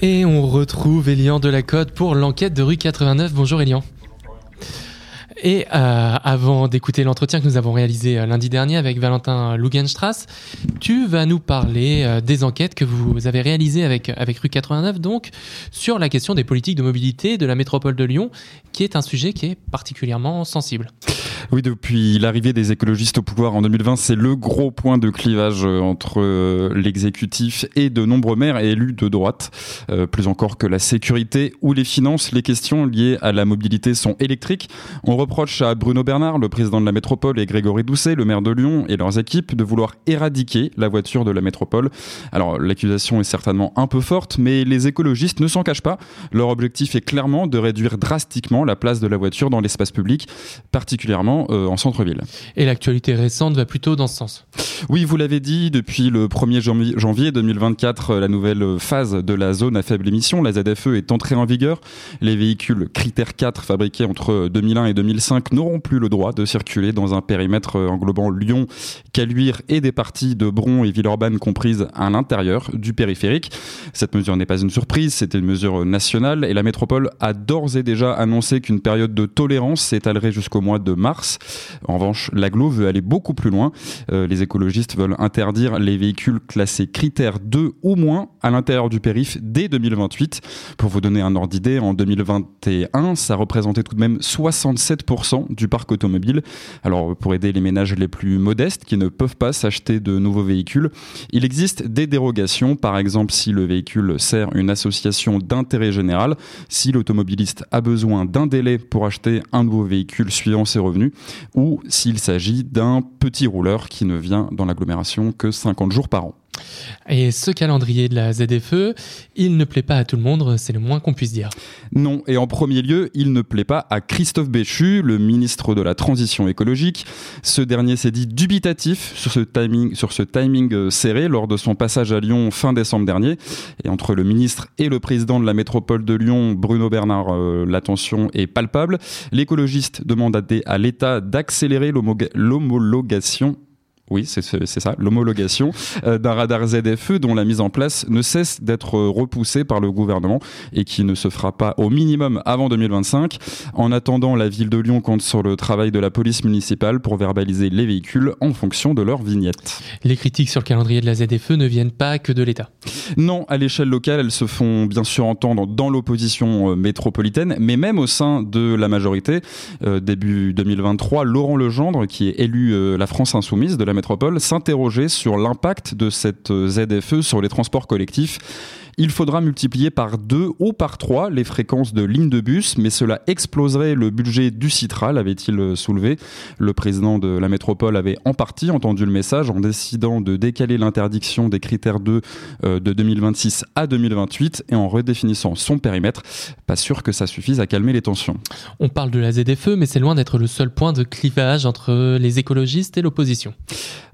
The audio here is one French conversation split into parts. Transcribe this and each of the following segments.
Et on retrouve Elian Delacote pour l'enquête de rue 89. Bonjour Elian. Et euh, avant d'écouter l'entretien que nous avons réalisé euh, lundi dernier avec Valentin Lugenstrass, tu vas nous parler euh, des enquêtes que vous avez réalisées avec, avec Rue 89, donc sur la question des politiques de mobilité de la métropole de Lyon, qui est un sujet qui est particulièrement sensible. Oui, depuis l'arrivée des écologistes au pouvoir en 2020, c'est le gros point de clivage entre l'exécutif et de nombreux maires et élus de droite. plus encore que la sécurité ou les finances, les questions liées à la mobilité sont électriques. On reproche à Bruno Bernard, le président de la métropole, et Grégory Doucet, le maire de Lyon, et leurs équipes de vouloir éradiquer la voiture de la métropole. Alors l'accusation est certainement un peu forte, mais les écologistes ne s'en cachent pas. Leur objectif est clairement de réduire drastiquement la place de la voiture dans l'espace public, particulièrement euh, en centre-ville. Et l'actualité récente va plutôt dans ce sens. Oui, vous l'avez dit, depuis le 1er janvier 2024, la nouvelle phase de la zone à faible émission, la ZFE, est entrée en vigueur. Les véhicules critères 4 fabriqués entre 2001 et 2005 n'auront plus le droit de circuler dans un périmètre euh, englobant Lyon, Caluire et des parties de Bron et Villeurbanne comprises à l'intérieur du périphérique. Cette mesure n'est pas une surprise, c'était une mesure nationale et la métropole a d'ores et déjà annoncé qu'une période de tolérance s'étalerait jusqu'au mois de mars. En revanche, l'aglo veut aller beaucoup plus loin. Euh, les écologistes veulent interdire les véhicules classés critères 2 ou moins à l'intérieur du périph' dès 2028. Pour vous donner un ordre d'idée, en 2021, ça représentait tout de même 67% du parc automobile. Alors pour aider les ménages les plus modestes qui ne peuvent pas s'acheter de nouveaux véhicules, il existe des dérogations, par exemple si le véhicule sert une association d'intérêt général, si l'automobiliste a besoin d'un délai pour acheter un nouveau véhicule suivant ses revenus, ou s'il s'agit d'un petit rouleur qui ne vient dans l'agglomération que 50 jours par an. Et ce calendrier de la ZFE, il ne plaît pas à tout le monde, c'est le moins qu'on puisse dire. Non, et en premier lieu, il ne plaît pas à Christophe Béchu, le ministre de la Transition écologique. Ce dernier s'est dit dubitatif sur ce timing, euh, serré lors de son passage à Lyon fin décembre dernier. Et entre le ministre et le président de la métropole de Lyon, Bruno Bernard, euh, la tension est palpable. L'écologiste demande à l'État d'accélérer l'homologation oui, c'est ça, l'homologation euh, d'un radar ZFE dont la mise en place ne cesse d'être repoussée par le gouvernement et qui ne se fera pas au minimum avant 2025. En attendant, la ville de Lyon compte sur le travail de la police municipale pour verbaliser les véhicules en fonction de leur vignette. Les critiques sur le calendrier de la ZFE ne viennent pas que de l'État. Non, à l'échelle locale, elles se font bien sûr entendre dans l'opposition euh, métropolitaine, mais même au sein de la majorité. Euh, début 2023, Laurent Legendre, qui est élu la France Insoumise de la s'interroger sur l'impact de cette ZFE sur les transports collectifs il faudra multiplier par deux ou par trois les fréquences de lignes de bus, mais cela exploserait le budget du Citral, avait-il soulevé. Le président de la métropole avait en partie entendu le message en décidant de décaler l'interdiction des critères 2 euh, de 2026 à 2028 et en redéfinissant son périmètre. Pas sûr que ça suffise à calmer les tensions. On parle de la ZFE, mais c'est loin d'être le seul point de clivage entre les écologistes et l'opposition.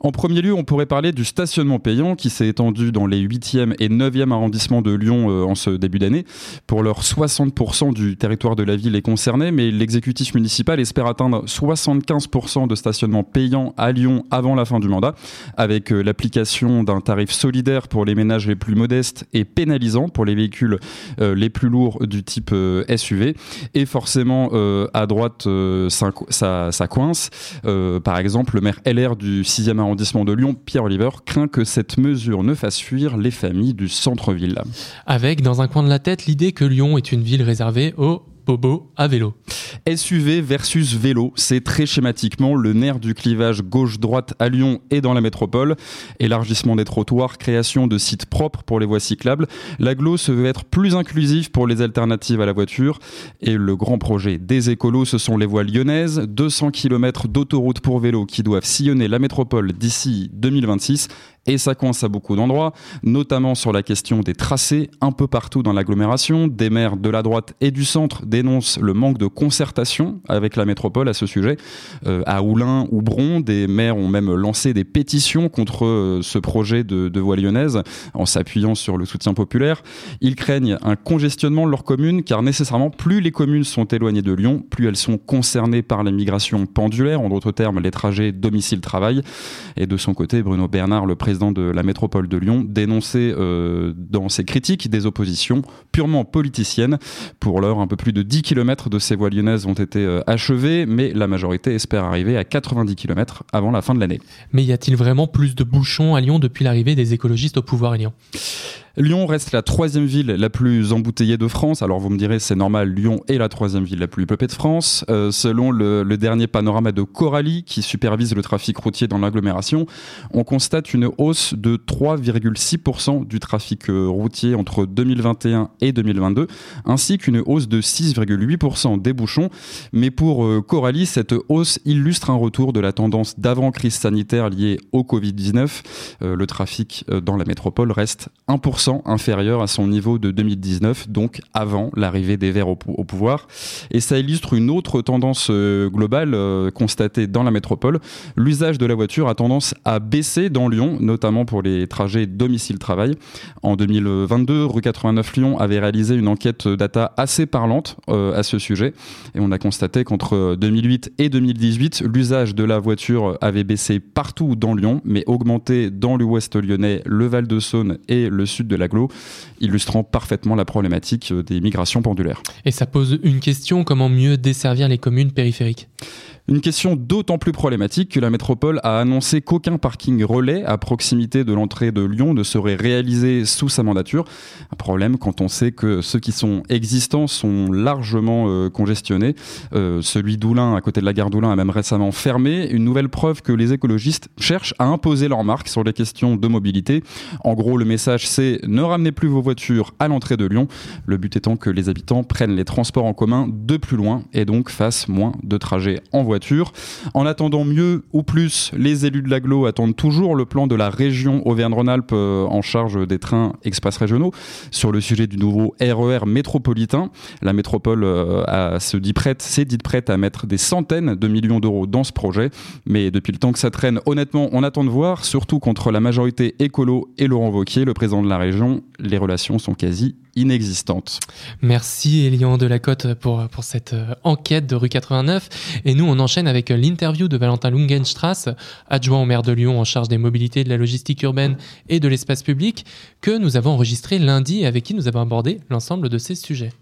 En premier lieu, on pourrait parler du stationnement payant qui s'est étendu dans les 8e et 9e arrondissements de Lyon euh, en ce début d'année. Pour leur 60% du territoire de la ville est concerné, mais l'exécutif municipal espère atteindre 75% de stationnement payant à Lyon avant la fin du mandat, avec euh, l'application d'un tarif solidaire pour les ménages les plus modestes et pénalisant pour les véhicules euh, les plus lourds du type SUV. Et forcément, à droite, ça, ça, coince. par exemple, le maire LR du 6e arrondissement de Lyon, Pierre Oliver, craint que cette mesure ne fasse fuir les familles du centre-ville. Avec, dans un coin de la tête, l'idée que Lyon est une ville réservée aux Bobo à vélo. SUV versus vélo, c'est très schématiquement le nerf du clivage gauche-droite à Lyon et dans la métropole. Élargissement des trottoirs, création de sites propres pour les voies cyclables. L'aglo se veut être plus inclusif pour les alternatives à la voiture. Et le grand projet des écolos, ce sont les voies lyonnaises. 200 km d'autoroute pour vélo qui doivent sillonner la métropole d'ici 2026 et ça coince à beaucoup d'endroits, notamment sur la question des tracés un peu partout dans l'agglomération. Des maires de la droite et du centre dénoncent le manque de concertation avec la métropole à ce sujet. Euh, à Oulin ou Bron, des maires ont même lancé des pétitions contre euh, ce projet de, voie lyonnaise en s'appuyant sur le soutien populaire. Ils craignent un congestionnement de leurs communes car nécessairement plus les communes sont éloignées de Lyon, plus elles sont concernées par la migration pendulaire, en d'autres termes les trajets domicile-travail. Et de son côté, Bruno Bernard, le président de la métropole de Lyon, dénonçait dans ses critiques des oppositions purement politiciennes. Pour l'heure, un peu plus de 10 km de ces voies lyonnaises ont été achevées, mais la majorité espère arriver à 90 km avant la fin de l'année. Mais y a-t-il vraiment plus de bouchons à Lyon depuis l'arrivée des écologistes au pouvoir à Lyon Lyon reste la troisième ville la plus embouteillée de France. Alors vous me direz, c'est normal, Lyon est la troisième ville la plus peuplée de France. Euh, selon le, dernier panorama de Coralie, qui supervise le trafic routier dans l'agglomération, on constate une hausse de 3,6% du trafic euh, routier entre 2021 et 2022, ainsi qu'une hausse de 6,8% des bouchons. Mais pour euh, Coralie, cette hausse illustre un retour de la tendance d'avant-crise sanitaire liée au Covid-19. le trafic dans la métropole reste 1% inférieur à son niveau de 2019, donc avant l'arrivée des Verts au, pouvoir. Et ça illustre une autre tendance euh, globale euh, constatée dans la métropole. L'usage de la voiture a tendance à baisser dans Lyon, notamment pour les trajets domicile-travail. En 2022, rue 89 Lyon avait réalisé une enquête data assez parlante euh, à ce sujet. Et on a constaté qu'entre 2008 et 2018, l'usage de la voiture avait baissé partout dans Lyon, mais augmenté dans l'ouest lyonnais, le Val-de-Saône et le sud de de l'aglo, illustrant parfaitement la problématique euh, des migrations pendulaires. Et ça pose une question, comment mieux desservir les communes périphériques? Une question d'autant plus problématique que la métropole a annoncé qu'aucun parking relais à proximité de l'entrée de Lyon ne serait réalisé sous sa mandature. Un problème quand on sait que ceux qui sont existants sont largement euh, congestionnés. Euh, celui d'Oulin, à côté de la gare d'Oulin, a même récemment fermé. Une nouvelle preuve que les écologistes cherchent à imposer leur marque sur les questions de mobilité. En gros, le message c'est ne ramenez plus vos voitures à l'entrée de Lyon. Le but étant que les habitants prennent les transports en commun de plus loin et donc fassent moins de trajets en voiture en attendant mieux ou plus, les élus de l'aglo attendent toujours le plan de la région Auvergne-Rhône-Alpes euh, en charge des trains express régionaux. Sur le sujet du nouveau RER e métropolitain. La métropole euh, se dit prête, s'est dite prête à mettre des centaines de millions d'euros dans ce projet, mais depuis le temps que ça traîne, honnêtement, on attend de voir, surtout contre la majorité écolo et Laurent Wauquiez, le président de la région, les relations sont quasi inexistante. Merci Elian Delacote pour, pour cette euh, enquête de rue 89. Et nous, on enchaîne avec euh, l'interview de Valentin Lungenstrass, adjoint au maire de Lyon en charge des mobilités, de la logistique urbaine et de l'espace public, que nous avons enregistré lundi et avec qui nous avons abordé l'ensemble de ces sujets.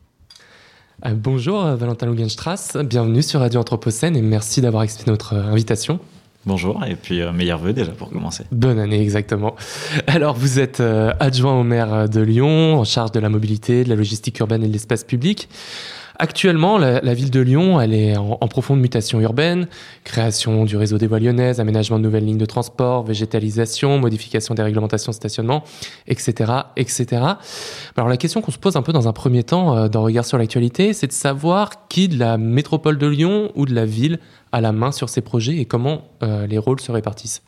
Euh, bonjour Valentin Lungenstrass, bienvenue sur Radio Anthropocène et merci d'avoir accepté notre invitation. Bonjour et puis euh, meilleurs vœux déjà pour commencer. Bonne année exactement. Alors vous êtes euh, adjoint au maire de Lyon en charge de la mobilité, de la logistique urbaine et de l'espace public. Actuellement, la, ville de Lyon, elle est en, profonde mutation urbaine, création du réseau des voies lyonnaises, aménagement de nouvelles lignes de transport, végétalisation, modification des réglementations de stationnement, etc., etc. Alors la question qu'on se pose un peu dans un premier temps, euh, dans regard sur l'actualité, c'est de savoir qui de la métropole de Lyon ou de la ville a la main sur ces projets et comment euh, les rôles se répartissent.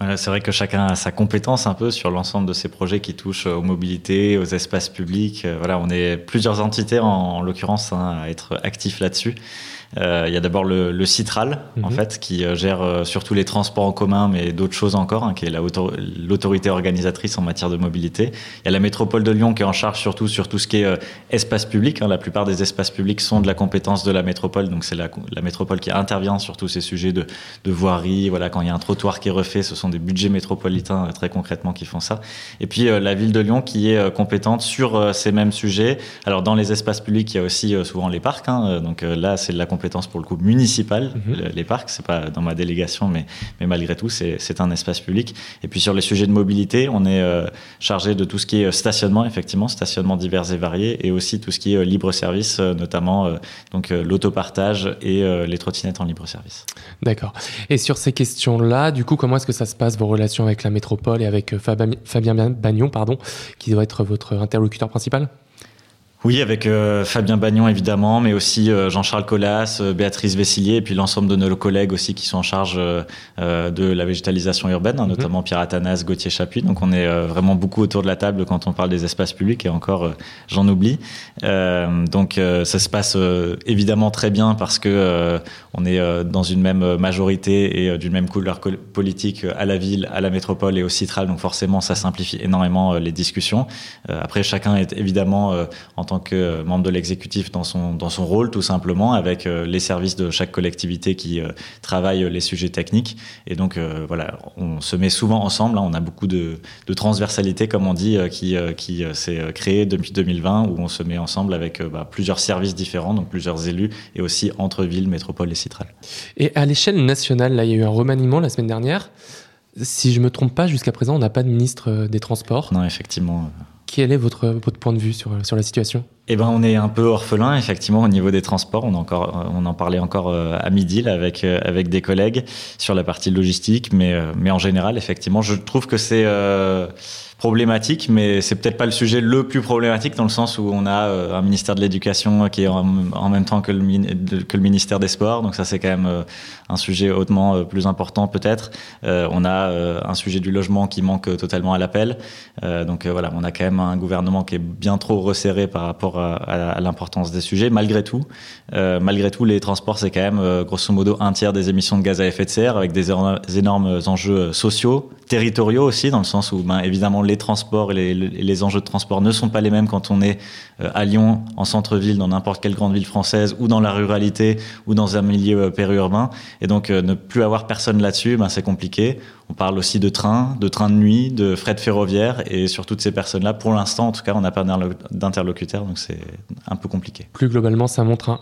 C'est vrai que chacun a sa compétence un peu sur l'ensemble de ces projets qui touchent aux mobilités, aux espaces publics. Euh, voilà, on est plusieurs entités en, l'occurrence hein, à être actifs là-dessus. Euh, il y a d'abord le, le, Citral, en mhm. fait, qui euh, gère euh, surtout les transports en commun, mais d'autres choses encore, hein, qui est l'autorité organisatrice en matière de mobilité. Il y a la métropole de Lyon qui est en charge surtout sur tout ce qui est espace public. Hein. La plupart des espaces publics sont de la compétence de la métropole, donc c'est la, la, métropole qui intervient sur tous ces sujets de, de voirie. Voilà, quand il y a un trottoir qui est refait, ce sont des budgets métropolitains très concrètement qui font ça. Et puis la ville de Lyon qui est compétente sur ces mêmes sujets. Alors dans les espaces publics, il y a aussi souvent les parcs. Hein, donc là, c'est de la compétence pour le coup municipale, mhm. les parcs, c'est pas dans ma délégation, mais, mais malgré tout, c'est un espace public. Et puis sur les sujets de mobilité, on est euh, chargé de tout ce qui est stationnement, effectivement, stationnement divers et variés, et aussi tout ce qui est euh, libre service, euh, notamment donc l'autopartage et les trottinettes en libre service. D'accord. Et sur ces questions-là, du coup, comment est-ce que ça se passe vos relations avec la métropole et avec Fabien Bagnon, pardon, qui doit être votre interlocuteur principal? Oui, avec euh, Fabien Bagnon évidemment, mais aussi euh, Jean-Charles Collas, euh, Béatrice Vessillier, et puis l'ensemble de nos collègues aussi qui sont en charge de la végétalisation urbaine, hein, mhm. notamment Pierre Athanas, Gauthier Chapuis. Donc on est vraiment beaucoup autour de la table quand on parle des espaces publics, et encore j'en oublie. donc ça se passe évidemment très bien parce que on est dans une même majorité et d'une même couleur politique à la ville, à la métropole et au Citral. Donc forcément ça simplifie énormément les discussions. après chacun est évidemment en tant que membre de l'exécutif dans son, dans son rôle, tout simplement, avec les services de chaque collectivité qui travaillent les sujets techniques. Et donc, voilà, on se met souvent ensemble. Hein. on a beaucoup de, de, transversalité, comme on dit, qui, qui s'est créée depuis 2020, où on se met ensemble avec bah, plusieurs services différents, donc plusieurs élus, et aussi entre villes, métropoles et citrales. Et à l'échelle nationale, là, il y a eu un remaniement la semaine dernière. Si je me trompe pas, jusqu'à présent, on n'a pas de ministre euh, des Transports. Non, effectivement. Quel est votre, votre point de vue sur, sur la situation? Eh ben, on est un peu orphelin, effectivement, au niveau des transports. On, encore, on en parlait encore euh, à midi là, avec, euh, avec des collègues sur la partie logistique, mais, mais en général, effectivement, je trouve que c'est problématique, mais c'est peut-être pas le sujet le plus problématique dans le sens où on a euh, un ministère de l'Éducation qui est en, même temps que le, ministère des Sports, donc ça c'est quand même euh, un sujet hautement euh, plus important peut-être. on a un sujet du logement qui manque totalement à l'appel, donc voilà, on a quand même un gouvernement qui est bien trop resserré par rapport à, à l'importance des sujets. Malgré tout, malgré tout, les transports c'est quand même grosso modo un tiers des émissions de gaz à effet de serre avec des énormes enjeux sociaux, territoriaux aussi, dans le sens où ben, évidemment les transports et les, enjeux de transport ne sont pas les mêmes quand on est euh, à Lyon, en centre-ville, dans n'importe quelle grande ville française, ou dans la ruralité, ou dans un milieu euh, périurbain. Et donc, euh, ne plus avoir personne là-dessus, ben, c'est compliqué. On parle aussi de trains, de trains de nuit, de de ferroviaire, et sur toutes ces personnes-là, pour l'instant, en tout cas, on n'a pas d'interlocuteur, donc c'est un peu compliqué. Plus globalement, ça montre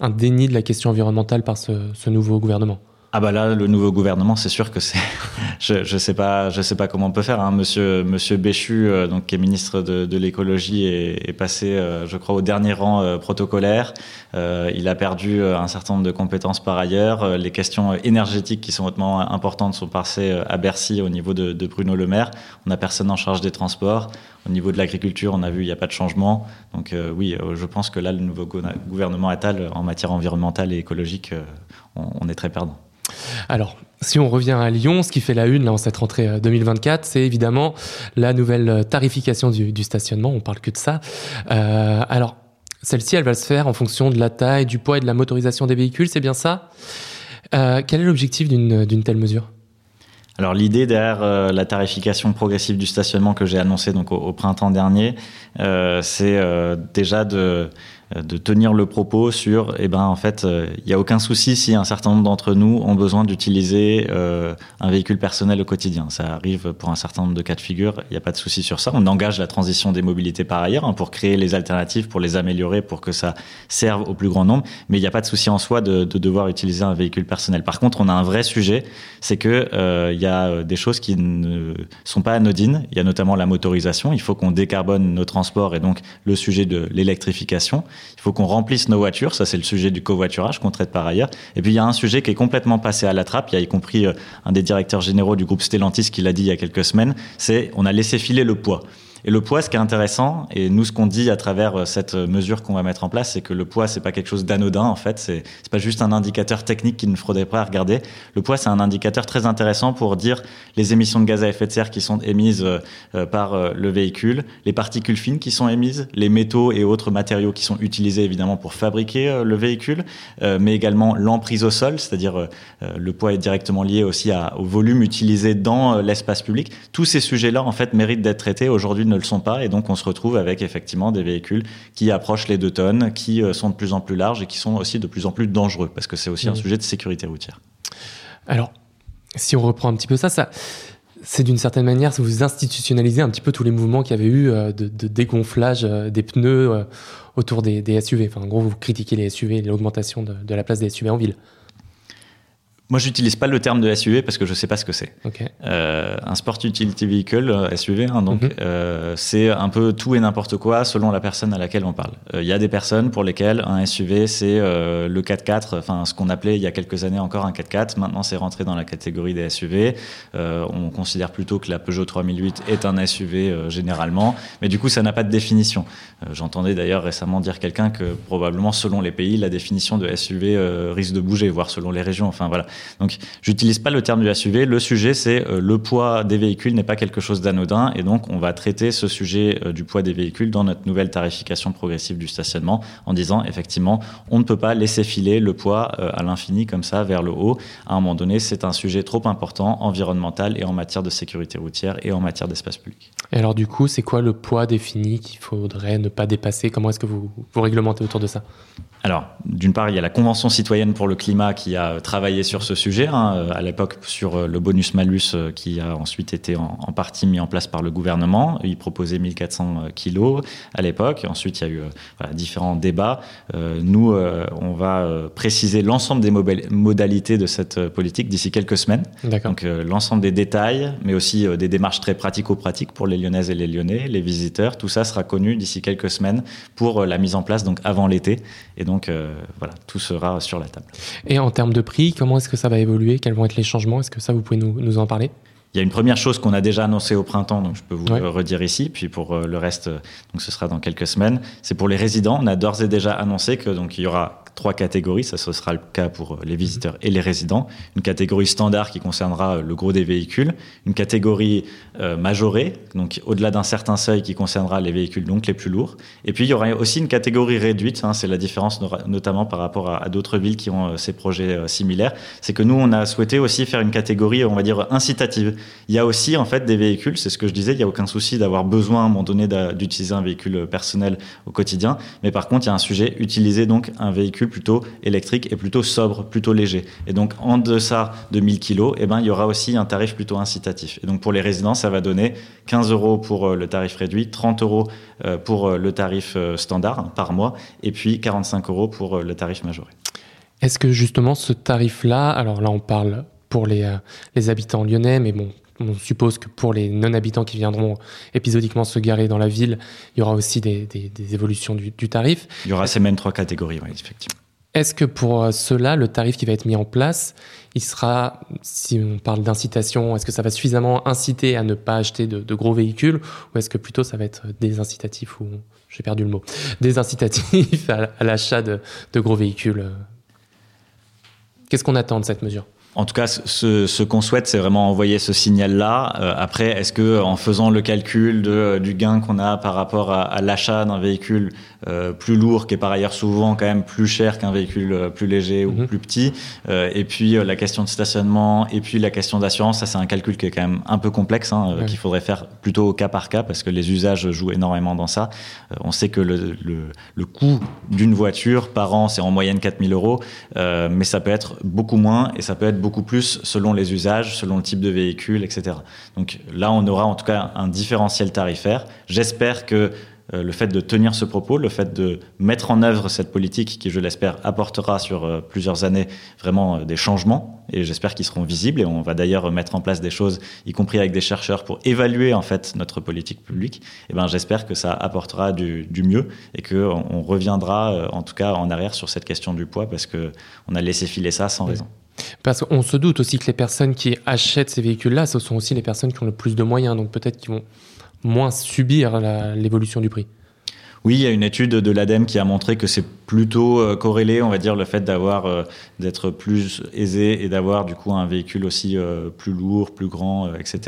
un, déni de la question environnementale par ce nouveau gouvernement. Ah bah là, le nouveau gouvernement, c'est sûr que c'est. je je sais pas, je sais pas comment on peut faire. Hein. Monsieur Monsieur Béchu, euh, donc qui est ministre de, de l'écologie, est, est, passé, euh, je crois, au dernier rang euh, protocolaire. il a perdu un certain nombre de compétences par ailleurs. les questions énergétiques qui sont hautement importantes sont passées à Bercy au niveau de, de Bruno Le Maire. On n'a personne en charge des transports. Au niveau de l'agriculture, on a vu, il n'y a pas de changement. Donc oui, je pense que là, le nouveau gouvernement Attal, en matière environnementale et écologique, on, on est très perdant. Alors, si on revient à Lyon, ce qui fait la une là, en cette rentrée 2024, euh, c'est évidemment la nouvelle euh, tarification du, stationnement. On parle que de ça. Euh, alors, celle-ci, elle va se faire en fonction de la taille, du poids et de la motorisation des véhicules, c'est bien ça? Quel est l'objectif d'une telle mesure? Alors l'idée derrière la tarification progressive du stationnement que j'ai annoncé donc au, printemps dernier, c'est déjà de de tenir le propos sur, eh ben, en fait, il euh, n'y a aucun souci si un certain nombre d'entre nous ont besoin d'utiliser euh, un véhicule personnel au quotidien. Ça arrive pour un certain nombre de cas de figure, il n'y a pas de souci sur ça. On engage la transition des mobilités par ailleurs hein, pour créer les alternatives, pour les améliorer, pour que ça serve au plus grand nombre. Mais il n'y a pas de souci en soi de, de, devoir utiliser un véhicule personnel. Par contre, on a un vrai sujet, c'est que il y a des choses qui ne sont pas anodines. Il y a notamment la motorisation. Il faut qu'on décarbone nos transports et donc le sujet de l'électrification. Il faut qu'on remplisse nos voitures. Ça, c'est le sujet du covoiturage qu'on traite par ailleurs. Et puis, il y a un sujet qui est complètement passé à la trappe. Il y a y compris euh, un des directeurs généraux du groupe Stellantis qui l'a dit il y a quelques semaines. C'est on a laissé filer le poids. Et le poids, ce qui est intéressant, et nous, ce qu'on dit à travers euh, cette mesure qu'on va mettre en place, c'est que le poids, c'est pas quelque chose d'anodin, en fait. C'est, pas juste un indicateur technique qu'il ne faudrait pas regarder. Le poids, c'est un indicateur très intéressant pour dire les émissions de gaz à effet de serre qui sont émises euh, euh, par le véhicule, les particules fines qui sont émises, les métaux et autres matériaux qui sont utilisés, évidemment, pour fabriquer le véhicule, mais également l'emprise au sol, c'est-à-dire le poids est directement lié aussi au volume utilisé dans l'espace public. Tous ces sujets-là, en fait, méritent d'être traités. Aujourd'hui, ne le sont pas. Et donc, on se retrouve avec effectivement des véhicules qui approchent les deux tonnes, qui euh, sont de plus en plus larges et qui sont aussi de plus en plus dangereux, parce que c'est aussi un mmh. sujet de sécurité routière. Alors, si on reprend un petit peu ça, ça c'est d'une certaine manière, vous institutionnalisez un petit peu tous les mouvements qu'il y avait eu euh, de, dégonflage euh, des pneus autour des, SUV. Enfin, en gros, vous critiquez les SUV et l'augmentation de, de, la place des SUV en ville. Moi, j'utilise pas le terme de SUV parce que je sais pas ce que c'est. Euh, un sport utility vehicle, euh, SUV, hein, donc mhm. euh, c'est un peu tout et n'importe quoi selon la personne à laquelle on parle. Il y a des personnes pour lesquelles un SUV c'est le 4x4, enfin ce qu'on appelait il y a quelques années encore un 4x4. Maintenant, c'est rentré dans la catégorie des SUV. on considère plutôt que la Peugeot 3008 est un SUV généralement, mais du coup, ça n'a pas de définition. J'entendais d'ailleurs récemment dire quelqu'un que probablement selon les pays, la définition de SUV risque de bouger, voire selon les régions. Enfin voilà. Donc, j'utilise pas le terme du SUV. Le sujet, c'est le poids des véhicules n'est pas quelque chose d'anodin, et donc on va traiter ce sujet du poids des véhicules dans notre nouvelle tarification progressive du stationnement, en disant effectivement, on ne peut pas laisser filer le poids à l'infini comme ça vers le haut. À un moment donné, c'est un sujet trop important environnemental et en matière de sécurité routière et en matière d'espace public. Et alors du coup, c'est quoi le poids défini qu'il faudrait ne pas dépasser? Comment est-ce que vous, vous réglementez autour de ça? Alors, d'une part, il y a la Convention citoyenne pour le climat qui a travaillé sur ce sujet, hein, euh, à l'époque sur euh, le bonus-malus euh, qui a ensuite été en, partie mis en place par le gouvernement. Il proposait 1400 kilos à l'époque. Ensuite, il y a eu différents débats. nous, on va préciser l'ensemble des modalités de cette politique d'ici quelques semaines. Donc, l'ensemble des détails, mais aussi des démarches très pratico-pratiques pour les Lyonnaises et les Lyonnais, les visiteurs. Tout ça sera connu d'ici quelques semaines pour la mise en place, donc avant l'été. Et donc, voilà, tout sera sur la table. Et en termes de prix, comment est-ce que ça va évoluer Quels vont être les changements Est-ce que ça, vous pouvez nous, en parler? Il y a une première chose qu'on a déjà annoncée au printemps, donc je peux vous le redire ici. Puis pour euh, le reste, donc ce sera dans quelques semaines. C'est pour les résidents. On a d'ores et déjà annoncé que donc il y aura trois catégories. Ça, ce sera le cas pour les visiteurs et les résidents. Une catégorie standard qui concernera le gros des véhicules. Une catégorie euh, majorée, donc au-delà d'un certain seuil qui concernera les véhicules donc les plus lourds. Et puis il y aura aussi une catégorie réduite. Hein, c'est la différence notamment par rapport à, d'autres villes qui ont euh, ces projets euh, similaires. C'est que nous, on a souhaité aussi faire une catégorie, on va dire, incitative. Il y a aussi en fait des véhicules, c'est ce que je disais, il n'y a aucun souci d'avoir besoin à un moment donné d'utiliser un véhicule personnel au quotidien. Mais par contre, il y a un sujet, utiliser donc un véhicule plutôt électrique et plutôt sobre, plutôt léger. Et donc en deçà de 1000 kg, eh ben, il y aura aussi un tarif plutôt incitatif. Et donc pour les résidents, ça va donner 15 euros pour euh, le tarif réduit, 30 euros euh, pour euh, le tarif standard hein, par mois, et puis 45 euros pour le tarif majoré. Est-ce que justement ce tarif-là, alors là on parle pour les, les habitants lyonnais, mais bon, on suppose que pour les non-habitants qui viendront épisodiquement se garer dans la ville, il y aura aussi des, évolutions du, tarif. Il y aura ces mêmes trois catégories, oui, effectivement. Est-ce que pour euh, cela, le tarif qui va être mis en place, il sera, si on parle d'incitation, est-ce que ça va suffisamment inciter à ne pas acheter de, gros véhicules ou est-ce que plutôt ça va être des incitatifs ou j'ai perdu le mot, des incitatifs à, l'achat de, de gros véhicules? Qu'est-ce qu'on attend de cette mesure? En tout cas, ce, ce qu'on souhaite, c'est vraiment envoyer ce signal-là. Euh, après, est-ce que en faisant le calcul de, du gain qu'on a par rapport à, à l'achat d'un véhicule euh, plus lourd, qui est par ailleurs souvent quand même plus cher qu'un véhicule euh, plus léger ou mhm. plus petit, et puis la question de stationnement, et puis la question d'assurance, ça c'est un calcul qui est quand même un peu complexe, hein, qu'il faudrait faire plutôt au cas par cas, parce que les usages jouent énormément dans ça. on sait que le, le, le coût d'une voiture par an, c'est en moyenne 4000 euros, mais ça peut être beaucoup moins, et ça peut être beaucoup plus selon les usages, selon le type de véhicule, etc. Donc là, on aura en tout cas un différentiel tarifaire. J'espère que euh, le fait de tenir ce propos, le fait de mettre en œuvre cette politique qui, je l'espère, apportera sur euh, plusieurs années vraiment euh, des changements et j'espère qu'ils seront visibles et on va d'ailleurs mettre en place des choses, y compris avec des chercheurs pour évaluer en fait notre politique publique. Et eh ben j'espère que ça apportera du, mieux et que on reviendra en tout cas en arrière sur cette question du poids parce que on a laissé filer ça sans raison. Parce qu'on se doute aussi que les personnes qui achètent ces véhicules-là, ce sont aussi les personnes qui ont le plus de moyens, donc peut-être qu'ils vont moins subir l'évolution du prix. Oui, il y a une étude de l'ADEME qui a montré que c'est plutôt euh, corrélé, on va dire, le fait d'avoir euh, d'être plus aisé et d'avoir du coup un véhicule aussi euh, plus lourd, plus grand, etc.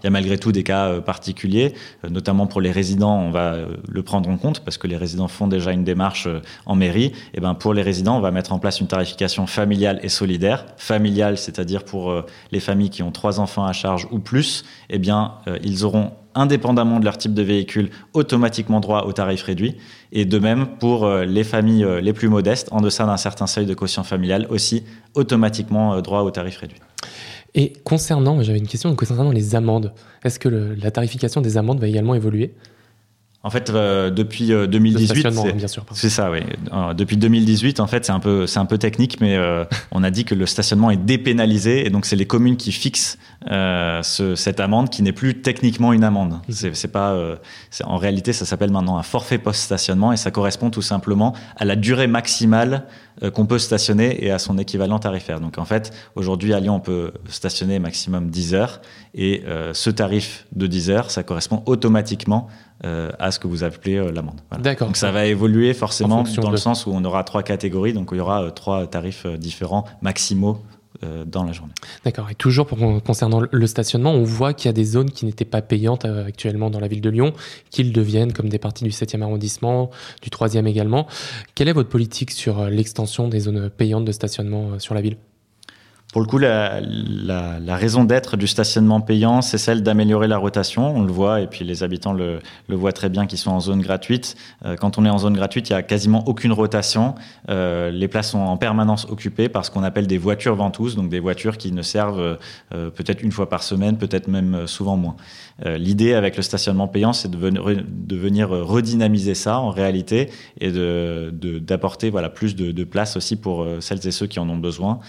Il y a malgré tout des cas particuliers, notamment pour les résidents, on va le prendre en compte parce que les résidents font déjà une démarche en mairie. Et ben pour les résidents, on va mettre en place une tarification familiale et solidaire. Familiale, c'est-à-dire pour les familles qui ont trois enfants à charge ou plus, eh bien ils auront indépendamment de leur type de véhicule, automatiquement droit au tarif réduit. Et de même pour euh, les familles euh, les plus modestes, en deçà d'un certain seuil de quotient familial, aussi automatiquement euh, droit au tarif réduit. Et concernant, j'avais une question concernant les amendes, est-ce que la tarification des amendes va également évoluer? En fait, euh, depuis 2018, euh, c'est ça, oui. Euh, depuis 2018, en fait, c'est un peu, c'est un peu technique, mais on a dit que le stationnement est dépénalisé, et donc c'est les communes qui fixent ce, cette amende, qui n'est plus techniquement une amende. Mmh. C'est, pas, en réalité, ça s'appelle maintenant un forfait post-stationnement, et ça correspond tout simplement à la durée maximale qu'on peut stationner et à son équivalent tarifaire. Donc en fait, aujourd'hui à Lyon, on peut stationner maximum 10 heures, et ce tarif de 10 heures, ça correspond automatiquement euh, à ce que vous appelez euh, l'amende. D'accord. Donc ça va évoluer forcément dans le sens où on aura trois catégories, donc il y aura euh, trois tarifs différents maximaux dans la journée. D'accord. Et toujours pour, concernant le stationnement, on voit qu'il y a des zones qui n'étaient pas payantes actuellement dans la ville de Lyon, qu'ils deviennent comme des parties du 7e arrondissement, du 3e également. Quelle est votre politique sur l'extension des zones payantes de stationnement sur la ville? Pour le coup, la, raison d'être du stationnement payant, c'est celle d'améliorer la rotation. On le voit, et puis les habitants le, voient très bien qui sont en zone gratuite. Euh, quand on est en zone gratuite, il n'y a quasiment aucune rotation. Euh, les places sont en permanence occupées par ce qu'on appelle des voitures ventouses, donc des voitures qui ne servent euh, peut-être une fois par semaine, peut-être même souvent moins. L'idée avec le stationnement payant, c'est de, venir redynamiser ça en réalité et d'apporter voilà, plus de, de, place aussi pour celles et ceux qui en ont besoin.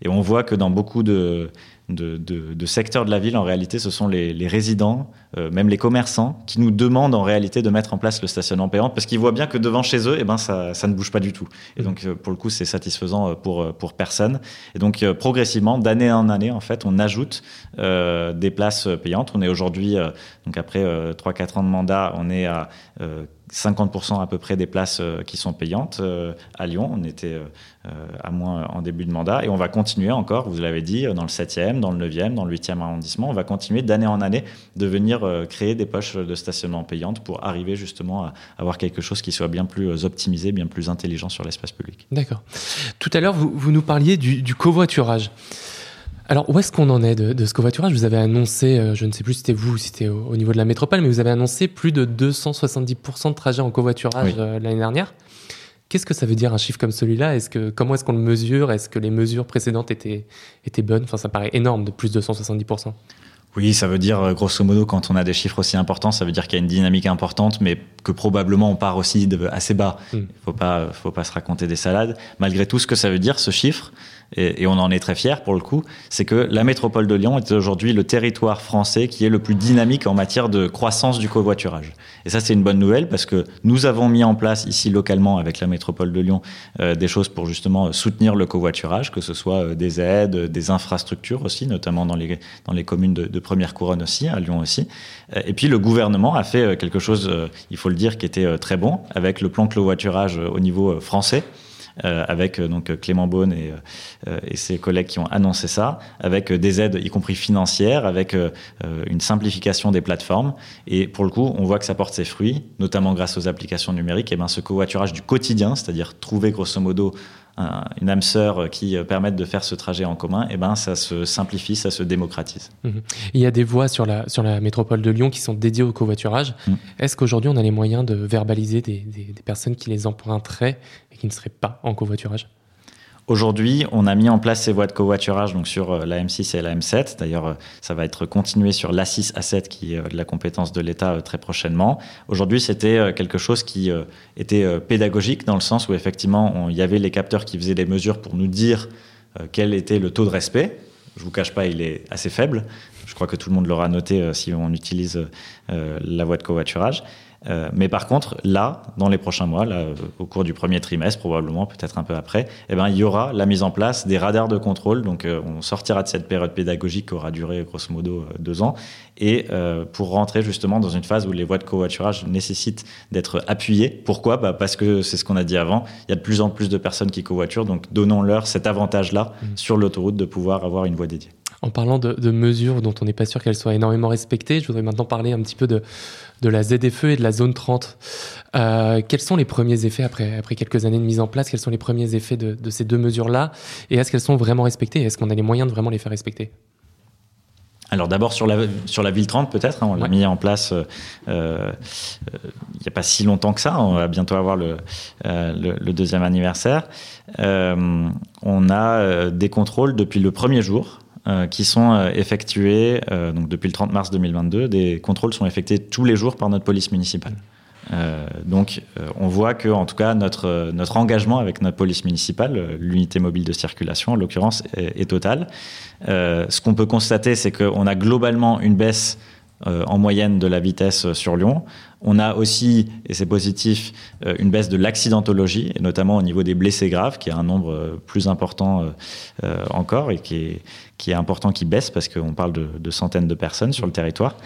Et on voit que dans beaucoup de, de, secteurs de la ville, en réalité, ce sont les, résidents, euh, même les commerçants, qui nous demandent en réalité de mettre en place le stationnement payant parce qu'ils voient bien que devant chez eux, eh ben, ça, ça ne bouge pas du tout. Et donc, euh, pour le coup, c'est satisfaisant euh, pour, pour personne. Et donc, progressivement, d'année en année, en fait, on ajoute des places payantes. On est aujourd'hui, donc après 3-4 ans de mandat, on est à 50% à peu près des places euh, qui sont payantes euh, à Lyon. On était euh, à moins en début de mandat et on va continuer encore, vous l'avez dit, dans le 7e, dans le 9e, dans le 8e arrondissement. On va continuer d'année en année de venir créer des poches de stationnement payantes pour arriver justement à avoir quelque chose qui soit bien plus optimisé, bien plus intelligent sur l'espace public. D'accord. Tout à l'heure, vous, vous, nous parliez du, du covoiturage. Alors, où est-ce qu'on en est de, ce covoiturage? Vous avez annoncé, euh, je ne sais plus si c'était vous ou si c'était au, niveau de la métropole, mais vous avez annoncé plus de 270% de trajets en covoiturage euh, l'année dernière. Qu'est-ce que ça veut dire un chiffre comme celui-là? Est-ce que comment est-ce qu'on le mesure? Est-ce que les mesures précédentes étaient étaient bonnes? Enfin, ça paraît énorme de plus de 270%. Oui, ça veut dire, euh, grosso modo, quand on a des chiffres aussi importants, ça veut dire qu'il y a une dynamique importante, mais que probablement on part aussi de assez bas. Hmm. Il ne faut pas, faut pas se raconter des salades. Malgré tout, ce que ça veut dire, ce chiffre, et, et, on en est très fier pour le coup, c'est que la métropole de Lyon est aujourd'hui le territoire français qui est le plus dynamique en matière de croissance du covoiturage. Et ça, c'est une bonne nouvelle parce que nous avons mis en place ici localement avec la métropole de Lyon euh, des choses pour justement soutenir le covoiturage, que ce soit euh, des aides, des infrastructures aussi, notamment dans les, dans les communes de, de première couronne aussi, à Lyon aussi. Euh, et puis le gouvernement a fait quelque chose, il faut le dire, qui était très bon avec le plan covoiturage au niveau français. Euh, avec euh, donc Clément Beaune et, euh, et, ses collègues qui ont annoncé ça, avec des aides, y compris financières, avec une simplification des plateformes. Et pour le coup, on voit que ça porte ses fruits, notamment grâce aux applications numériques. Et ben, ce covoiturage du quotidien, c'est-à-dire trouver grosso modo une âme sœur qui permette de faire ce trajet en commun, eh ben ça se simplifie, ça se démocratise. Mhm. Il y a des voies sur la, sur la métropole de Lyon qui sont dédiées au covoiturage. Mhm. Est-ce qu'aujourd'hui on a les moyens de verbaliser des, des, des, personnes qui les emprunteraient qui ne seraient pas en covoiturage Aujourd'hui, on a mis en place ces voies de covoiturage donc sur euh, la M6 et la M7. D'ailleurs, euh, ça va être continué sur l'A6, A7 qui est euh, de la compétence de l'État très prochainement. Aujourd'hui, c'était quelque chose qui était pédagogique dans le sens où effectivement, il y avait les capteurs qui faisaient des mesures pour nous dire quel était le taux de respect. Je vous cache pas, il est assez faible. Je crois que tout le monde l'aura noté si on utilise la voie de covoiturage. Euh, mais par contre, là, dans les prochains mois, là, au cours du premier trimestre, probablement, peut-être un peu après, eh ben, il y aura la mise en place des radars de contrôle. Donc, euh, on sortira de cette période pédagogique qui aura duré grosso modo euh, deux ans, et pour rentrer justement dans une phase où les voies de covoiturage nécessitent d'être appuyées. Pourquoi? Bah, Parce que c'est ce qu'on a dit avant, il y a de plus en plus de personnes qui covoiturent, donc donnons-leur cet avantage-là mmh. sur l'autoroute de pouvoir avoir une voie dédiée. En parlant de, de mesures dont on n'est pas sûr qu'elles soient énormément respectées, je voudrais maintenant parler un petit peu de de la ZFE et de la zone 30. Euh, quels sont les premiers effets après, après quelques années de mise en place Quels sont les premiers effets de, de ces deux mesures-là Et est-ce qu'elles sont vraiment respectées? Est-ce qu'on a les moyens de vraiment les faire respecter? Alors d'abord sur la, sur la ville 30 peut-être, hein, on l'a mis en place euh, euh, il n'y a pas si longtemps que ça, on va bientôt avoir le, euh, le, le, deuxième anniversaire. On a des contrôles depuis le premier jour, euh, qui sont euh, effectués euh, donc depuis le 30 mars 2022. Des contrôles sont effectués tous les jours par notre police municipale. Euh, donc, on voit que, en tout cas, notre, notre engagement avec notre police municipale, l'unité mobile de circulation, en l'occurrence, est, est, total. ce qu'on peut constater, c'est qu'on a globalement une baisse en moyenne de la vitesse sur Lyon. On a aussi, et c'est positif, euh, une baisse de l'accidentologie, et notamment au niveau des blessés graves, qui est un nombre euh, plus important euh, encore et qui est, important qui baisse parce qu'on parle de, centaines de personnes sur le territoire.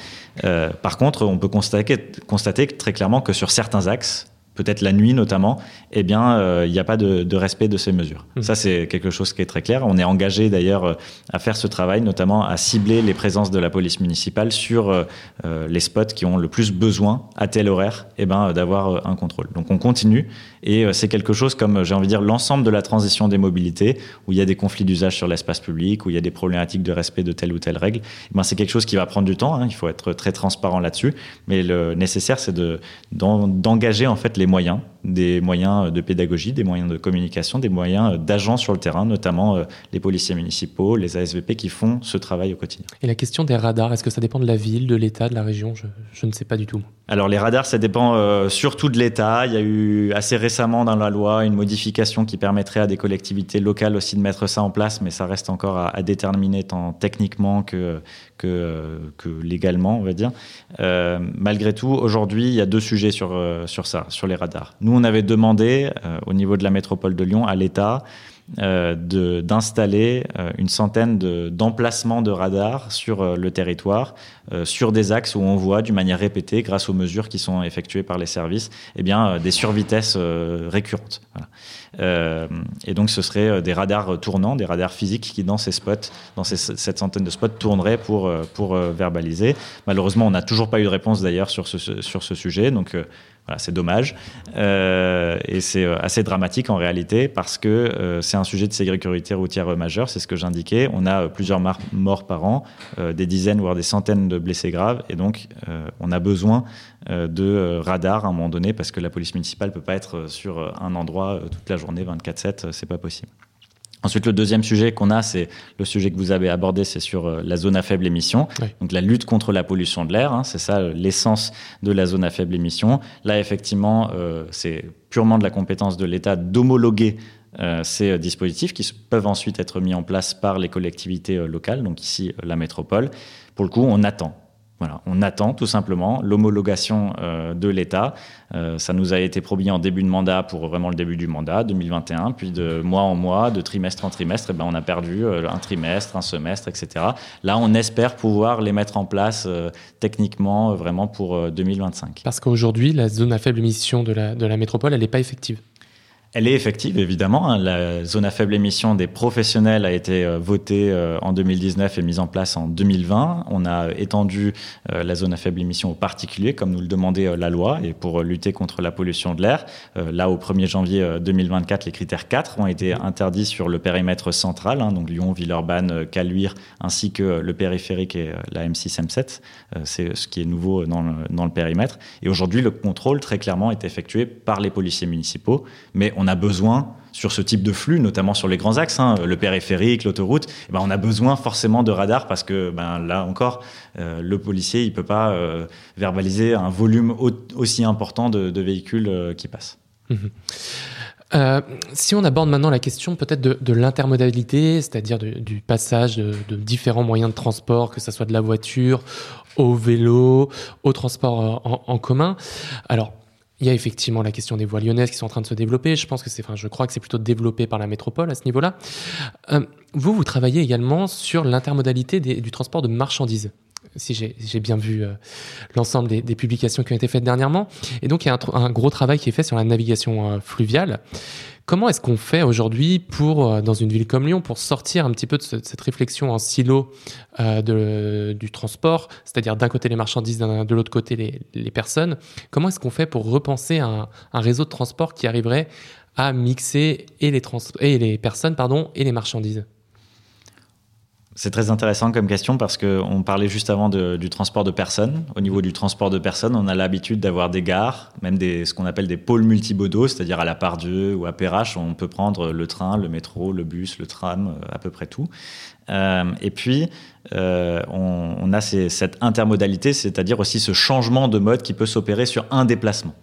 par contre, on peut constater très clairement que sur certains axes, peut-être la nuit notamment, eh bien, euh, il n'y a pas de, de, respect de ces mesures. Mmh. Ça, c'est quelque chose qui est très clair. On est engagé d'ailleurs euh, à faire ce travail, notamment à cibler les présences de la police municipale sur euh, les spots qui ont le plus besoin à tel horaire, eh ben, d'avoir un contrôle. Donc, on continue et c'est quelque chose comme, j'ai envie de dire, l'ensemble de la transition des mobilités, où il y a des conflits d'usage sur l'espace public, où il y a des problématiques de respect de telle ou telle règle. Eh ben, c'est quelque chose qui va prendre du temps. Hein. Il faut être très transparent là-dessus, mais le nécessaire, c'est de d'engager en fait les moyens, des moyens de pédagogie, des moyens de communication, des moyens d'agents sur le terrain, notamment euh, les policiers municipaux, les ASVP qui font ce travail au quotidien. Et la question des radars, est-ce que ça dépend de la ville, de l'État, de la région? Je, je, ne sais pas du tout. Alors les radars, ça dépend euh, surtout de l'État. Il y a eu assez récemment dans la loi une modification qui permettrait à des collectivités locales aussi de mettre ça en place, mais ça reste encore à, à déterminer tant techniquement que, que, que, légalement, on va dire. Euh, malgré tout, aujourd'hui, il y a deux sujets sur, euh, sur ça, sur les radars. Nous, on avait demandé euh, au niveau de la métropole de Lyon à l'État euh, d'installer euh, une centaine d'emplacements de, radars sur euh, le territoire, sur des axes où on voit d'une manière répétée, grâce aux mesures qui sont effectuées par les services, eh bien, des survitesses récurrentes. Et donc, ce serait des radars tournants, des radars physiques qui, dans ces spots, dans ces, cette centaine de spots, tourneraient pour, pour verbaliser. Malheureusement, on n'a toujours pas eu de réponse d'ailleurs sur ce, sur ce sujet. Donc, c'est dommage. Euh, et c'est assez dramatique en réalité parce que euh, c'est un sujet de sécurité routière majeur, c'est ce que j'indiquais. On a plusieurs morts par an, euh, des dizaines voire des centaines de blessés graves. Et donc, on a besoin de radars à un moment donné parce que la police municipale ne peut pas être sur un endroit toute la journée, 24-7, c'est pas possible. Ensuite, le deuxième sujet qu'on a, c'est le sujet que vous avez abordé, c'est sur euh, la zone à faible émission. Oui. Donc la lutte contre la pollution de l'air, hein, c'est ça euh, l'essence de la zone à faible émission. Là, effectivement, euh, c'est purement de la compétence de l'État d'homologuer euh, ces dispositifs qui peuvent ensuite être mis en place par les collectivités locales, donc ici la métropole. Pour le coup, on attend. Voilà, on attend tout simplement l'homologation euh, de l'État. Euh, ça nous a été promis en début de mandat pour vraiment le début du mandat 2021, puis de mois en mois, de trimestre en trimestre, ben on a perdu euh, un trimestre, un semestre, etc. Là, on espère pouvoir les mettre en place techniquement vraiment pour 2025. Parce qu'aujourd'hui, la zone à faible émission de la, de la métropole, elle n'est pas effective. Elle est effective, évidemment. Hein. La zone à faible émission des professionnels a été euh, votée euh, en 2019 et mise en place en 2020. On a étendu euh, la zone à faible émission aux particuliers, comme nous le demandait la loi, et pour lutter contre la pollution de l'air. Là, au 1er janvier 2024, les critères 4 ont été interdits sur le périmètre central, hein, donc Lyon, Villeurbanne, Caluire, ainsi que le périphérique et la M6, M7. C'est ce qui est nouveau dans le, périmètre. Et aujourd'hui, le contrôle, très clairement, est effectué par les policiers municipaux, mais a besoin sur ce type de flux, notamment sur les grands axes, hein, le périphérique, l'autoroute, eh ben on a besoin forcément de radars parce que ben, là encore, euh, le policier il peut pas euh, verbaliser un volume aussi important de, véhicules euh, qui passent. Mmh. Si on aborde maintenant la question peut-être de, l'intermodalité, c'est-à-dire du passage de, de, différents moyens de transport, que ce soit de la voiture au vélo, au transport en, en commun. Alors, il y a effectivement la question des voies lyonnaises qui sont en train de se développer. Je pense que c'est, enfin, je crois que c'est plutôt développé par la métropole à ce niveau-là. Euh, vous, vous travaillez également sur l'intermodalité du transport de marchandises. Si j'ai bien vu euh, l'ensemble des, publications qui ont été faites dernièrement. Et donc, il y a un, gros travail qui est fait sur la navigation euh, fluviale. Comment est-ce qu'on fait aujourd'hui pour, euh, dans une ville comme Lyon, pour sortir un petit peu de, ce, de cette réflexion en silo du transport, c'est-à-dire d'un côté les marchandises, de l'autre côté les, personnes? Comment est-ce qu'on fait pour repenser un, réseau de transport qui arriverait à mixer et les, et les personnes pardon, et les marchandises? C'est très intéressant comme question parce qu'on parlait juste avant du transport de personnes. Au niveau du transport de personnes, on a l'habitude d'avoir des gares, même des, ce qu'on appelle des pôles multimodaux, c'est-à-dire à la Part-Dieu ou à Perrache, on peut prendre le train, le métro, le bus, le tram, à peu près tout. Euh, et puis, euh, on, a cette intermodalité, c'est-à-dire aussi ce changement de mode qui peut s'opérer sur un déplacement.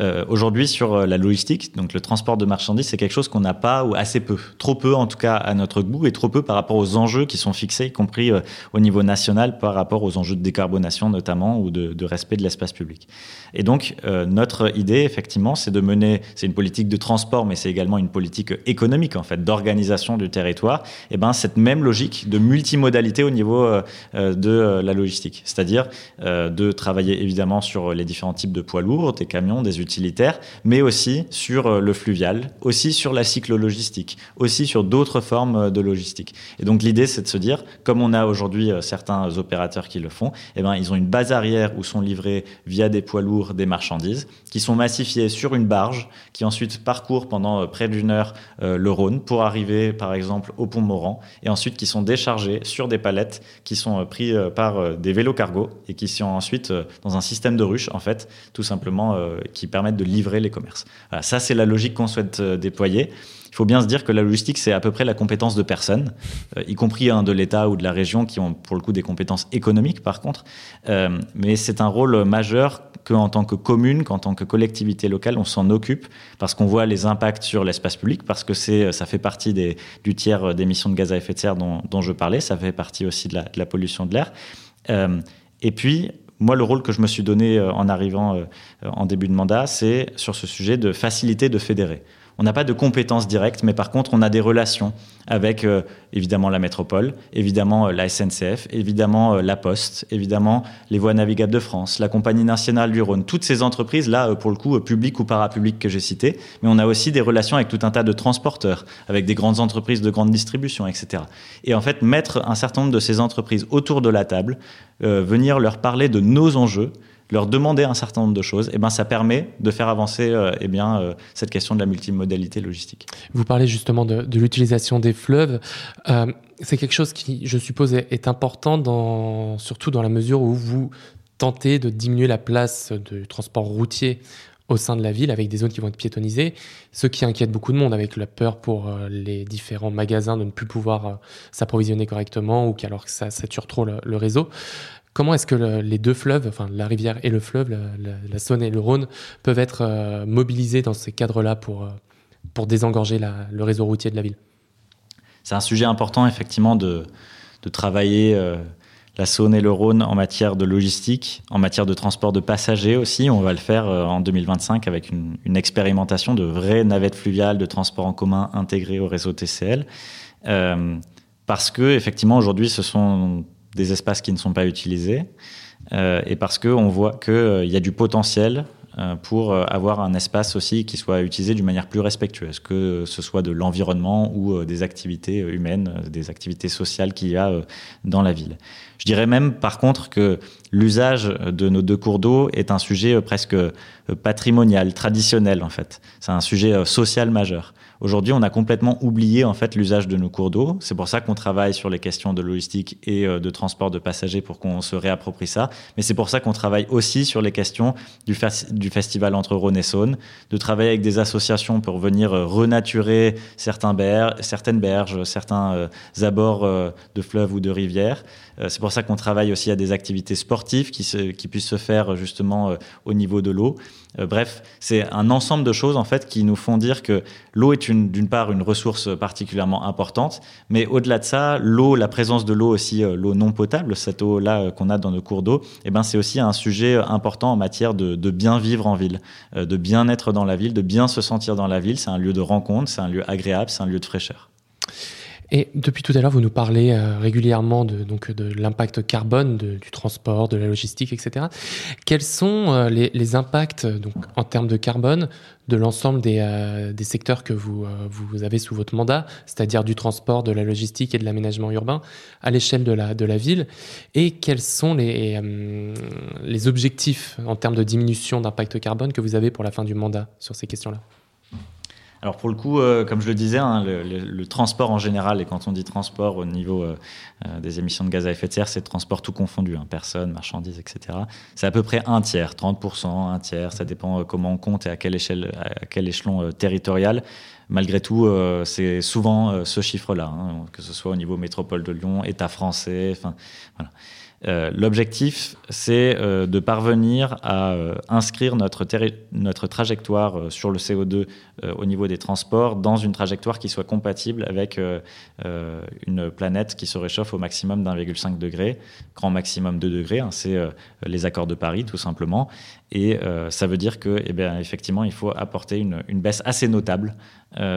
Euh, Aujourd'hui, sur euh, la logistique, donc le transport de marchandises, c'est quelque chose qu'on n'a pas ou assez peu, trop peu en tout cas à notre goût et trop peu par rapport aux enjeux qui sont fixés, y compris euh, au niveau national, par rapport aux enjeux de décarbonation notamment ou de, respect de l'espace public. Et donc, notre idée, effectivement, c'est de mener, c'est une politique de transport, mais c'est également une politique économique, en fait, d'organisation du territoire, et ben cette même logique de multimodalité au niveau de la logistique, c'est-à-dire de travailler évidemment sur les différents types de poids lourds, des camions, des utilitaires, mais aussi sur le fluvial, aussi sur la cyclo-logistique, aussi sur d'autres formes de logistique. Et donc l'idée, c'est de se dire, comme on a aujourd'hui certains opérateurs qui le font, eh ben, ils ont une base arrière où sont livrés via des poids lourds des marchandises qui sont massifiées sur une barge qui ensuite parcourt pendant près d'une heure le Rhône pour arriver par exemple au pont Moran et ensuite qui sont déchargés sur des palettes qui sont pris par des vélos cargo et qui sont ensuite dans un système de ruches en fait tout simplement qui permettent de livrer les commerces. ça c'est la logique qu'on souhaite déployer. Il faut bien se dire que la logistique, c'est à peu près la compétence de personnes, euh, y compris de l'État ou de la région, qui ont pour le coup des compétences économiques par contre. Euh, mais c'est un rôle majeur qu'en tant que commune, qu'en tant que collectivité locale, on s'en occupe parce qu'on voit les impacts sur l'espace public, parce que ça fait partie du tiers d'émissions de gaz à effet de serre dont, je parlais, ça fait partie aussi de la, pollution de l'air. Euh, et puis, moi, le rôle que je me suis donné en arrivant en début de mandat, c'est sur ce sujet de faciliter, de fédérer. On n'a pas de compétences directes, mais par contre, on a des relations avec euh, évidemment la métropole, évidemment euh, la SNCF, évidemment euh, la Poste, évidemment les voies navigables de France, la Compagnie nationale du Rhône, toutes ces entreprises là, pour le coup, publiques ou parapubliques que j'ai citées, mais on a aussi des relations avec tout un tas de transporteurs, avec des grandes entreprises de grande distribution, etc. Et en fait, mettre un certain nombre de ces entreprises autour de la table, venir leur parler de nos enjeux, leur demander un certain nombre de choses, et eh ben ça permet de faire avancer euh, eh bien, euh, cette question de la multimodalité logistique. Vous parlez justement de, l'utilisation des fleuves. Euh, c'est quelque chose qui, je suppose, est, important, dans, surtout dans la mesure où vous tentez de diminuer la place du transport routier au sein de la ville avec des zones qui vont être piétonnisées, ce qui inquiète beaucoup de monde avec la peur pour les différents magasins de ne plus pouvoir s'approvisionner correctement ou qu'alors que ça sature trop le réseau. Comment est-ce que les deux fleuves, enfin la rivière et le fleuve, la, Saône et le Rhône, peuvent être euh, mobilisés dans ces cadres-là pour, euh, pour désengorger le réseau routier de la ville? C'est un sujet important, effectivement, de, de travailler euh, la Saône et le Rhône en matière de logistique, en matière de transport de passagers aussi. On va le faire en 2025 avec une, une expérimentation de vraies navettes fluviales de transport en commun intégrées au réseau TCL. parce que, effectivement, aujourd'hui, ce sont des espaces qui ne sont pas utilisés, euh, et parce qu'on voit qu'il euh, y a du potentiel euh, pour avoir un espace aussi qui soit utilisé d'une manière plus respectueuse, que ce soit de l'environnement ou des activités humaines, des activités sociales qu'il y a dans la ville. Je dirais même par contre que l'usage de nos deux cours d'eau est un sujet presque patrimonial, traditionnel en fait. C'est un sujet social majeur. Aujourd'hui, on a complètement oublié en fait l'usage de nos cours d'eau. C'est pour ça qu'on travaille sur les questions de logistique et euh, de transport de passagers pour qu'on se réapproprie ça. Mais c'est pour ça qu'on travaille aussi sur les questions du, festival entre Rhône et Saône, de travailler avec des associations pour venir euh, renaturer certains certaines berges, certains euh, abords de fleuves ou de rivières. C'est pour ça qu'on travaille aussi à des activités sportives qui, puissent se faire justement au niveau de l'eau. bref, c'est un ensemble de choses en fait qui nous font dire que l'eau est d'une part une ressource particulièrement importante, mais au-delà de ça, l'eau, la présence de l'eau aussi, euh, l'eau non potable, cette eau-là euh, qu'on a dans nos cours d'eau, eh ben, c'est aussi un sujet important en matière de, bien vivre en ville, euh, de bien être dans la ville, de bien se sentir dans la ville. C'est un lieu de rencontre, c'est un lieu agréable, c'est un lieu de fraîcheur. Et depuis tout à l'heure, vous nous parlez euh, régulièrement de, donc, de l'impact carbone du transport, de la logistique, etc. Quels sont euh, les, impacts donc, en termes de carbone de l'ensemble des, euh, des, secteurs que vous, vous avez sous votre mandat, c'est-à-dire du transport, de la logistique et de l'aménagement urbain à l'échelle de la, de la ville? Et quels sont les, les objectifs en termes de diminution d'impact carbone que vous avez pour la fin du mandat sur ces questions-là? Alors pour le coup, euh, comme je le disais, hein, le, transport en général, et quand on dit transport au niveau euh, euh, des émissions de gaz à effet de serre, c'est transport tout confondu, hein, personnes, marchandises, etc. C'est à peu près un tiers, 30%, un tiers, ça dépend comment on compte et à quelle échelle, à quel échelon territorial. Malgré tout, c'est souvent ce chiffre-là, hein, que ce soit au niveau métropole de Lyon, État français, enfin voilà. L'objectif, c'est de parvenir à inscrire notre trajectoire sur le CO2 au niveau des transports dans une trajectoire qui soit compatible avec une planète qui se réchauffe au maximum d'1,5 degré, grand maximum 2 degrés. Hein, c'est les accords de Paris, tout simplement. Et ça veut dire que, eh bien, effectivement, il faut apporter une, une baisse assez notable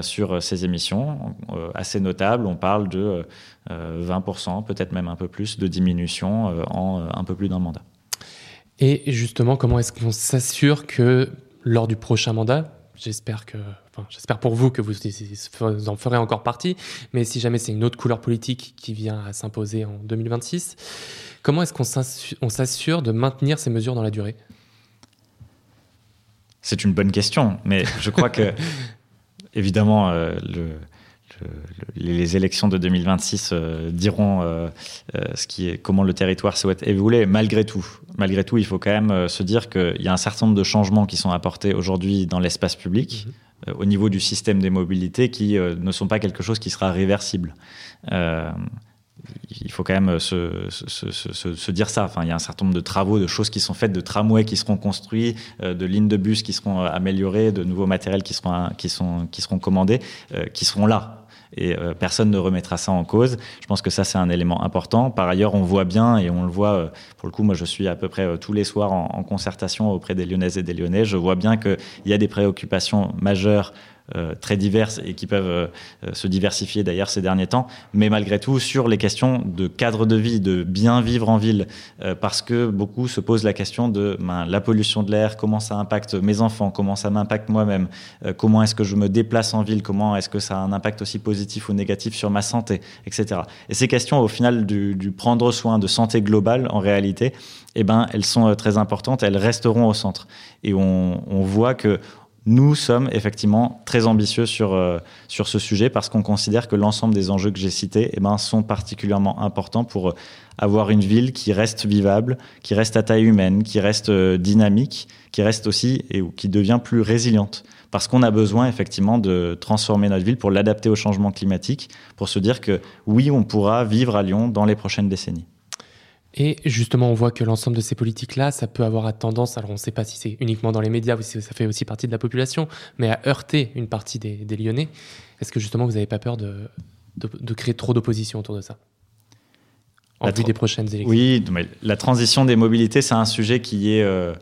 sur ces émissions, assez notable. On parle de 20%, peut-être même un peu plus, de diminution euh, en euh, un peu plus d'un mandat. Et justement, comment est-ce qu'on s'assure que lors du prochain mandat. J'espère que, enfin, j'espère pour vous que vous en ferez encore partie. Mais si jamais c'est une autre couleur politique qui vient à s'imposer en 2026, comment est-ce qu'on s'assure de maintenir ces mesures dans la durée? C'est une bonne question, mais je crois que évidemment euh, le les élections de 2026 euh, diront euh, euh, ce qui est, comment le territoire souhaite évoluer. Malgré tout, malgré tout, il faut quand même se dire qu'il y a un certain nombre de changements qui sont apportés aujourd'hui dans l'espace public. Mhm. au niveau du système des mobilités qui ne sont pas quelque chose qui sera réversible il faut quand même se, se, dire ça. Enfin, il y a un certain nombre de travaux, de choses qui sont faites, de tramways qui seront construits, de lignes de bus qui seront améliorées, de nouveaux matériels qui seront, qui sont, qui seront commandés, qui seront là et euh, personne ne remettra ça en cause. Je pense que ça, c'est un élément important. Par ailleurs, on voit bien, et on le voit, euh, pour le coup, moi, je suis à peu près euh, tous les soirs en, en, concertation auprès des Lyonnaises et des Lyonnais. Je vois bien qu'il y a des préoccupations majeures très diverses et qui peuvent euh, se diversifier d'ailleurs ces derniers temps, mais malgré tout sur les questions de cadre de vie, de bien vivre en ville, euh, parce que beaucoup se posent la question de ben, la pollution de l'air, comment ça impacte mes enfants, comment ça m'impacte moi-même, comment est-ce que je me déplace en ville, comment est-ce que ça a un impact aussi positif ou négatif sur ma santé, etc. Et ces questions au final du, prendre soin de santé globale, en réalité, eh ben, elles sont très importantes, elles resteront au centre. Et on voit que nous sommes effectivement très ambitieux sur, euh, sur ce sujet parce qu'on considère que l'ensemble des enjeux que j'ai cités eh ben, sont particulièrement importants pour euh, avoir une ville qui reste vivable, qui reste à taille humaine, qui reste euh, dynamique, qui reste aussi et qui devient plus résiliente. Parce qu'on a besoin effectivement de transformer notre ville pour l'adapter au changement climatique, pour se dire que oui, on pourra vivre à Lyon dans les prochaines décennies. Et justement, on voit que l'ensemble de ces politiques-là, ça peut avoir tendance, alors on ne sait pas si c'est uniquement dans les médias ou si ça fait aussi partie de la population, mais à heurter une partie des, Lyonnais. Est-ce que justement, vous n'avez pas peur de, de, créer trop d'opposition autour de ça? En vue des prochaines élections Oui, mais la transition des mobilités, c'est un sujet qui est... Euh,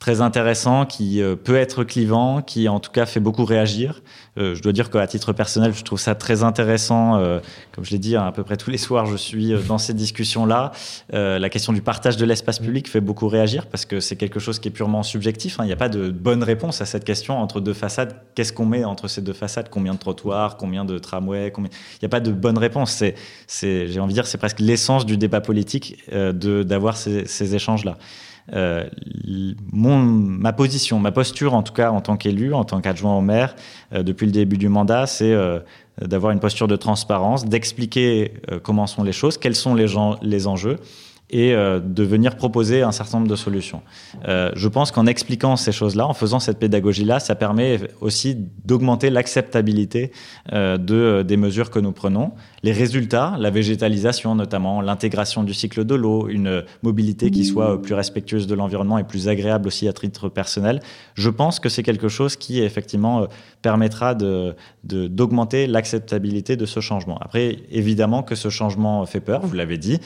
très intéressant, qui euh, peut être clivant, qui en tout cas fait beaucoup réagir. Euh, je dois dire qu'à titre personnel, je trouve ça très intéressant. Euh, comme je l'ai dit, hein, à peu près tous les soirs, je suis dans ces discussions-là. la question du partage de l'espace public fait beaucoup réagir parce que c'est quelque chose qui est purement subjectif. Hein. Il n'y a pas de bonne réponse à cette question entre deux façades. Qu'est-ce qu'on met entre ces deux façades? Combien de trottoirs? Combien de tramways? Il n'y a pas de bonne réponse. C'est, c'est, j'ai envie de dire, c'est presque l'essence du débat politique de, d'avoir ces, ces échanges-là. Euh, ma position, ma posture en tout cas en tant qu'élu, en tant qu'adjoint au maire, euh, depuis le début du mandat, c'est euh, d'avoir une posture de transparence, d'expliquer comment sont les choses, quels sont les enjeux et euh, de venir proposer un certain nombre de solutions. Euh, je pense qu'en expliquant ces choses-là, en faisant cette pédagogie-là, ça permet aussi d'augmenter l'acceptabilité euh, de, des mesures que nous prenons. Les résultats, la végétalisation notamment, l'intégration du cycle de l'eau, une mobilité qui soit plus respectueuse de l'environnement et plus agréable aussi à titre personnel, je pense que c'est quelque chose qui effectivement permettra d'augmenter de, l'acceptabilité de ce changement. Après, évidemment que ce changement fait peur, vous l'avez dit.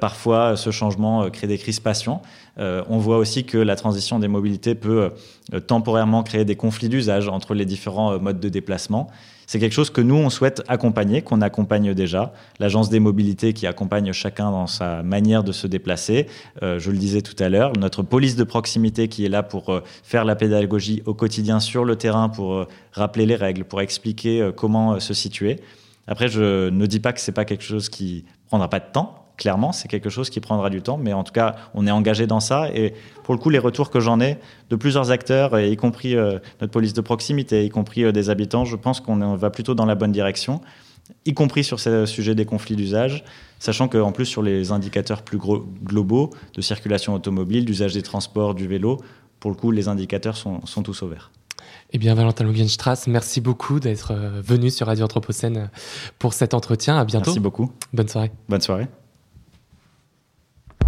parfois, ce changement euh, crée des crispations. Euh, on voit aussi que la transition des mobilités peut euh, temporairement créer des conflits d'usage entre les différents modes de déplacement. C'est quelque chose que nous, on souhaite accompagner, qu'on accompagne déjà. L'Agence des mobilités qui accompagne chacun dans sa manière de se déplacer. je le disais tout à l'heure, notre police de proximité qui est là pour faire la pédagogie au quotidien sur le terrain, pour rappeler les règles, pour expliquer comment se situer. Après, je ne dis pas que c'est pas quelque chose qui prendra pas de temps clairement, c'est quelque chose qui prendra du temps, mais en tout cas, on est engagé dans ça. Et pour le coup, les retours que j'en ai de plusieurs acteurs, y compris euh, notre police de proximité, y compris euh, des habitants, je pense qu'on va plutôt dans la bonne direction, y compris sur ce sujet des conflits d'usage, sachant qu'en plus, sur les indicateurs plus globaux de circulation automobile, d'usage des transports, du vélo, pour le coup, les indicateurs sont, tous au vert. Eh bien, Valentin Lugenstrass, merci beaucoup d'être euh, venu sur Radio Anthropocène pour cet entretien. À bientôt. Merci beaucoup. Bonne soirée. Bonne soirée.